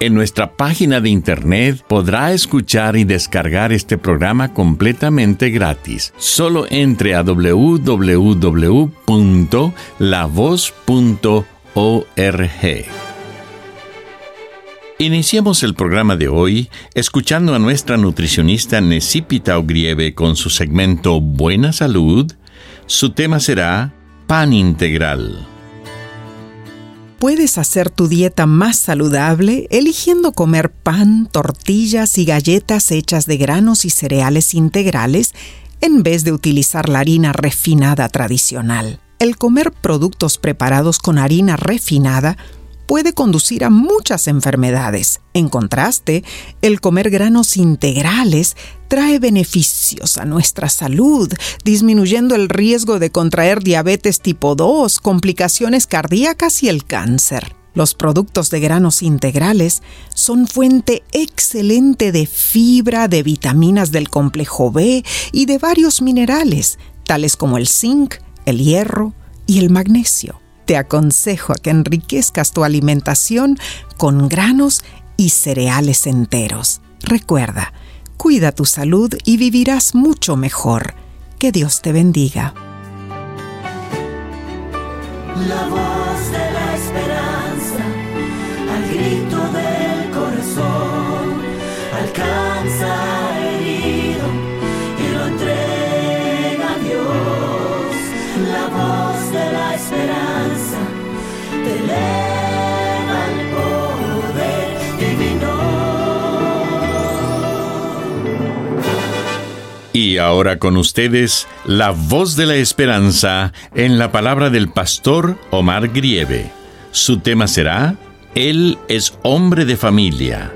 En nuestra página de internet podrá escuchar y descargar este programa completamente gratis. Solo entre a www.lavoz.org. Iniciemos el programa de hoy escuchando a nuestra nutricionista Necipita Ogrieve con su segmento Buena Salud. Su tema será Pan Integral. Puedes hacer tu dieta más saludable eligiendo comer pan, tortillas y galletas hechas de granos y cereales integrales en vez de utilizar la harina refinada tradicional. El comer productos preparados con harina refinada puede conducir a muchas enfermedades. En contraste, el comer granos integrales trae beneficios a nuestra salud, disminuyendo el riesgo de contraer diabetes tipo 2, complicaciones cardíacas y el cáncer. Los productos de granos integrales son fuente excelente de fibra, de vitaminas del complejo B y de varios minerales, tales como el zinc, el hierro y el magnesio te aconsejo a que enriquezcas tu alimentación con granos y cereales enteros. Recuerda, cuida tu salud y vivirás mucho mejor. Que Dios te bendiga. Y ahora con ustedes, la voz de la esperanza en la palabra del pastor Omar Grieve. Su tema será, Él es hombre de familia.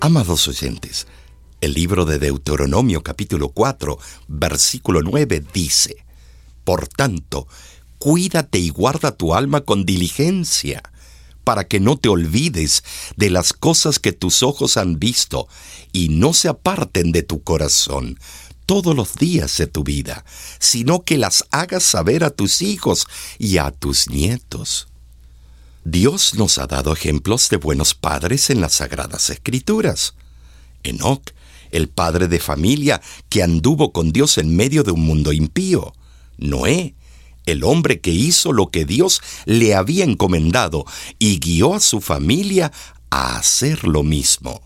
Amados oyentes, el libro de Deuteronomio capítulo 4, versículo 9 dice, Por tanto, cuídate y guarda tu alma con diligencia, para que no te olvides de las cosas que tus ojos han visto y no se aparten de tu corazón todos los días de tu vida, sino que las hagas saber a tus hijos y a tus nietos. Dios nos ha dado ejemplos de buenos padres en las Sagradas Escrituras. Enoch el padre de familia que anduvo con Dios en medio de un mundo impío. Noé, el hombre que hizo lo que Dios le había encomendado y guió a su familia a hacer lo mismo.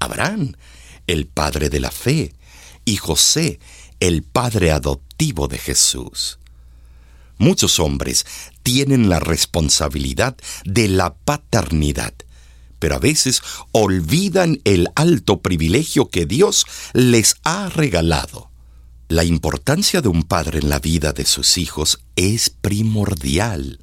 Abraham, el padre de la fe, y José, el padre adoptivo de Jesús. Muchos hombres tienen la responsabilidad de la paternidad pero a veces olvidan el alto privilegio que Dios les ha regalado. La importancia de un padre en la vida de sus hijos es primordial.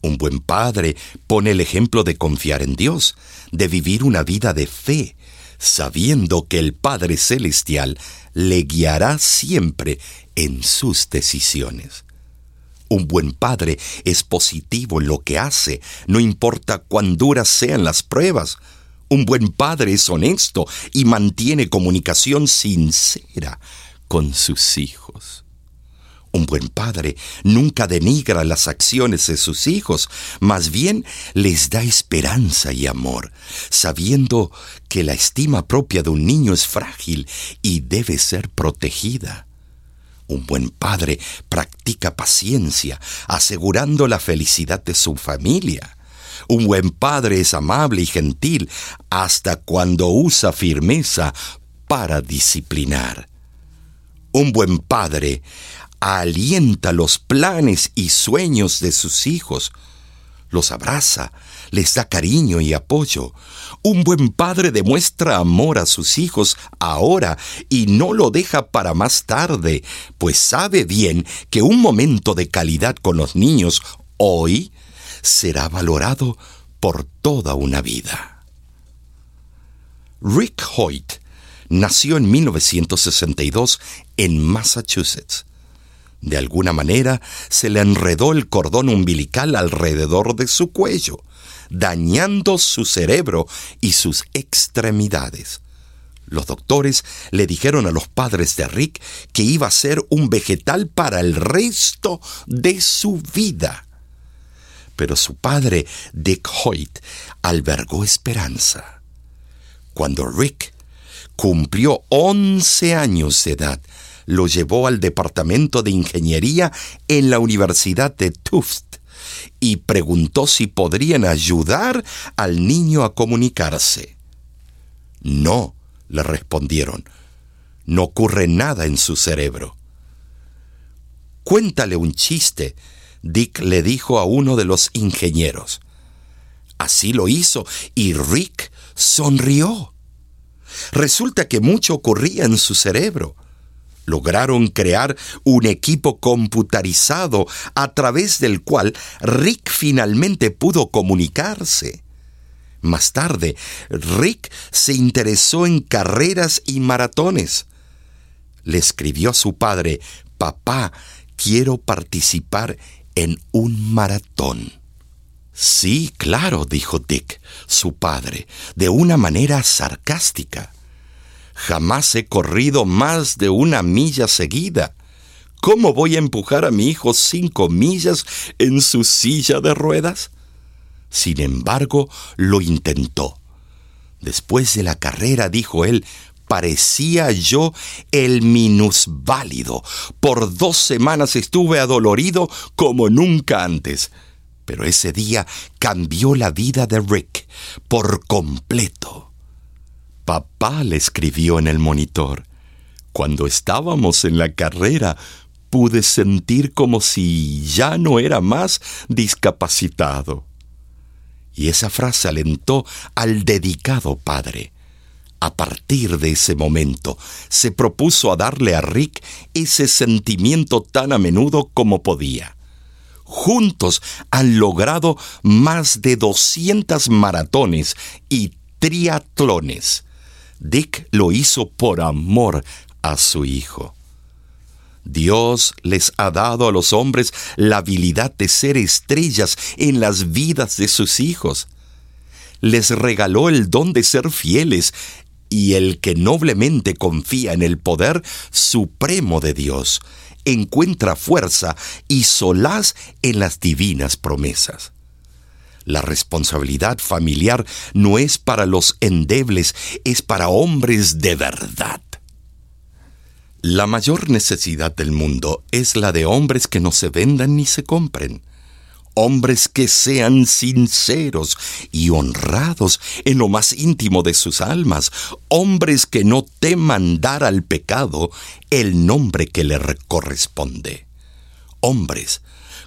Un buen padre pone el ejemplo de confiar en Dios, de vivir una vida de fe, sabiendo que el Padre Celestial le guiará siempre en sus decisiones. Un buen padre es positivo en lo que hace, no importa cuán duras sean las pruebas. Un buen padre es honesto y mantiene comunicación sincera con sus hijos. Un buen padre nunca denigra las acciones de sus hijos, más bien les da esperanza y amor, sabiendo que la estima propia de un niño es frágil y debe ser protegida. Un buen padre practica paciencia, asegurando la felicidad de su familia. Un buen padre es amable y gentil hasta cuando usa firmeza para disciplinar. Un buen padre alienta los planes y sueños de sus hijos, los abraza, les da cariño y apoyo. Un buen padre demuestra amor a sus hijos ahora y no lo deja para más tarde, pues sabe bien que un momento de calidad con los niños hoy será valorado por toda una vida. Rick Hoyt nació en 1962 en Massachusetts. De alguna manera se le enredó el cordón umbilical alrededor de su cuello, dañando su cerebro y sus extremidades. Los doctores le dijeron a los padres de Rick que iba a ser un vegetal para el resto de su vida. Pero su padre, Dick Hoyt, albergó esperanza. Cuando Rick cumplió 11 años de edad, lo llevó al departamento de ingeniería en la Universidad de Tufts y preguntó si podrían ayudar al niño a comunicarse. No, le respondieron, no ocurre nada en su cerebro. Cuéntale un chiste, Dick le dijo a uno de los ingenieros. Así lo hizo y Rick sonrió. Resulta que mucho ocurría en su cerebro lograron crear un equipo computarizado a través del cual Rick finalmente pudo comunicarse. Más tarde, Rick se interesó en carreras y maratones. Le escribió a su padre, Papá, quiero participar en un maratón. Sí, claro, dijo Dick, su padre, de una manera sarcástica. Jamás he corrido más de una milla seguida. ¿Cómo voy a empujar a mi hijo cinco millas en su silla de ruedas? Sin embargo, lo intentó. Después de la carrera, dijo él, parecía yo el minusválido. Por dos semanas estuve adolorido como nunca antes. Pero ese día cambió la vida de Rick por completo. Papá le escribió en el monitor. Cuando estábamos en la carrera, pude sentir como si ya no era más discapacitado. Y esa frase alentó al dedicado padre. A partir de ese momento, se propuso a darle a Rick ese sentimiento tan a menudo como podía. Juntos han logrado más de 200 maratones y triatlones. Dick lo hizo por amor a su hijo. Dios les ha dado a los hombres la habilidad de ser estrellas en las vidas de sus hijos. Les regaló el don de ser fieles y el que noblemente confía en el poder supremo de Dios encuentra fuerza y solaz en las divinas promesas. La responsabilidad familiar no es para los endebles, es para hombres de verdad. La mayor necesidad del mundo es la de hombres que no se vendan ni se compren. Hombres que sean sinceros y honrados en lo más íntimo de sus almas. Hombres que no teman dar al pecado el nombre que le corresponde. Hombres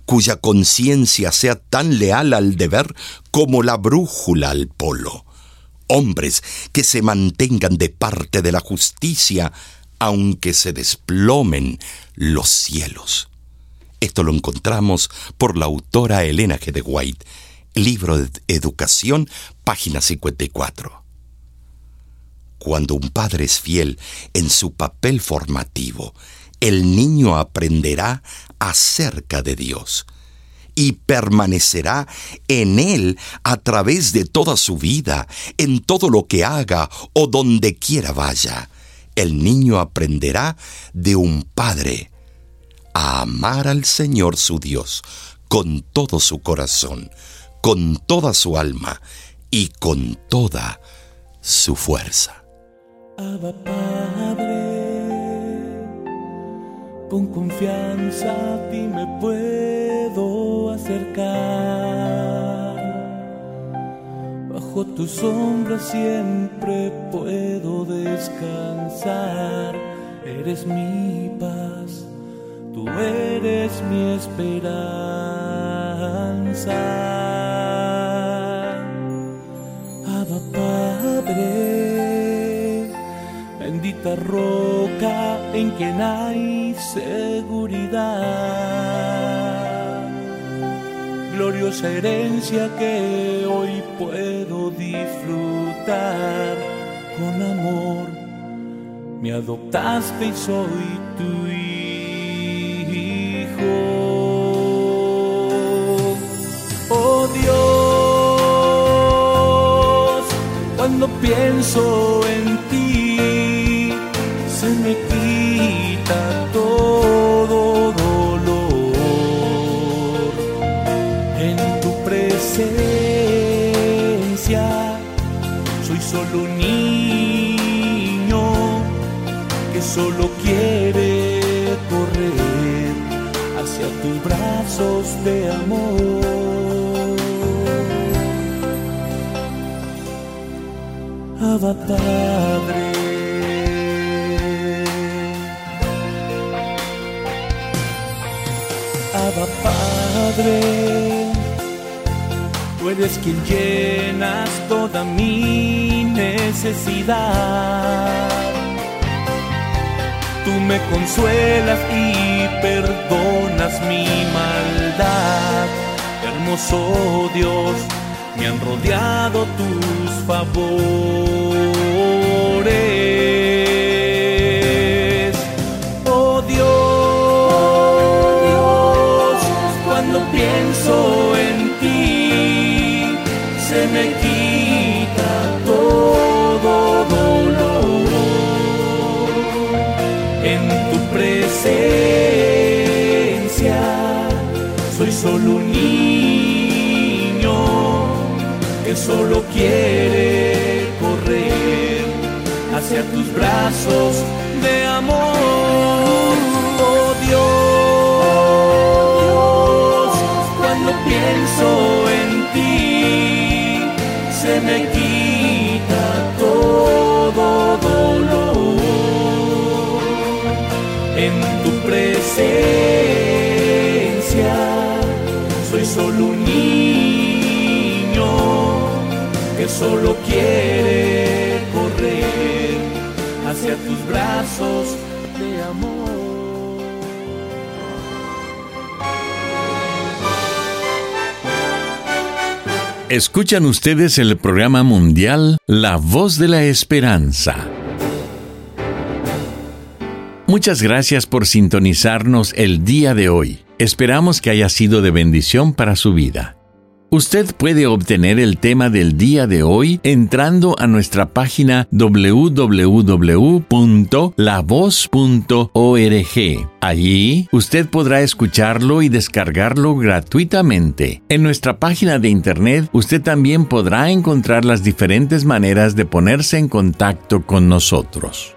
cuya conciencia sea tan leal al deber como la brújula al polo. Hombres que se mantengan de parte de la justicia, aunque se desplomen los cielos. Esto lo encontramos por la autora Elena G. de White, libro de Educación, página 54. Cuando un padre es fiel en su papel formativo, el niño aprenderá acerca de Dios y permanecerá en Él a través de toda su vida, en todo lo que haga o donde quiera vaya. El niño aprenderá de un padre a amar al Señor su Dios con todo su corazón, con toda su alma y con toda su fuerza con confianza a ti me puedo acercar. Bajo tu sombra siempre puedo descansar. Eres mi paz, eres mi esperanza. Abba Padre, bendita roca en quien hay seguridad. Gloriosa herencia que hoy puedo disfrutar con amor. Me adoptaste y soy tu cuando pienso en ti, se me quita todo dolor. En tu presencia soy solo un niño que solo quiere correr hacia tus brazos de amor. Abba Padre. Abba Padre, tú eres quien llenas toda mi necesidad. Tú me consuelas y perdonas mi maldad. Hermoso Dios, me han rodeado tus favores. En tu presencia soy solo un niño que solo quiere correr hacia tus brazos de amor. Escuchan ustedes el programa mundial La Voz de la Esperanza. Muchas gracias por sintonizarnos el día de hoy. Esperamos que haya sido de bendición para su vida. Usted puede obtener el tema del día de hoy entrando a nuestra página www.lavoz.org. Allí usted podrá escucharlo y descargarlo gratuitamente. En nuestra página de internet usted también podrá encontrar las diferentes maneras de ponerse en contacto con nosotros.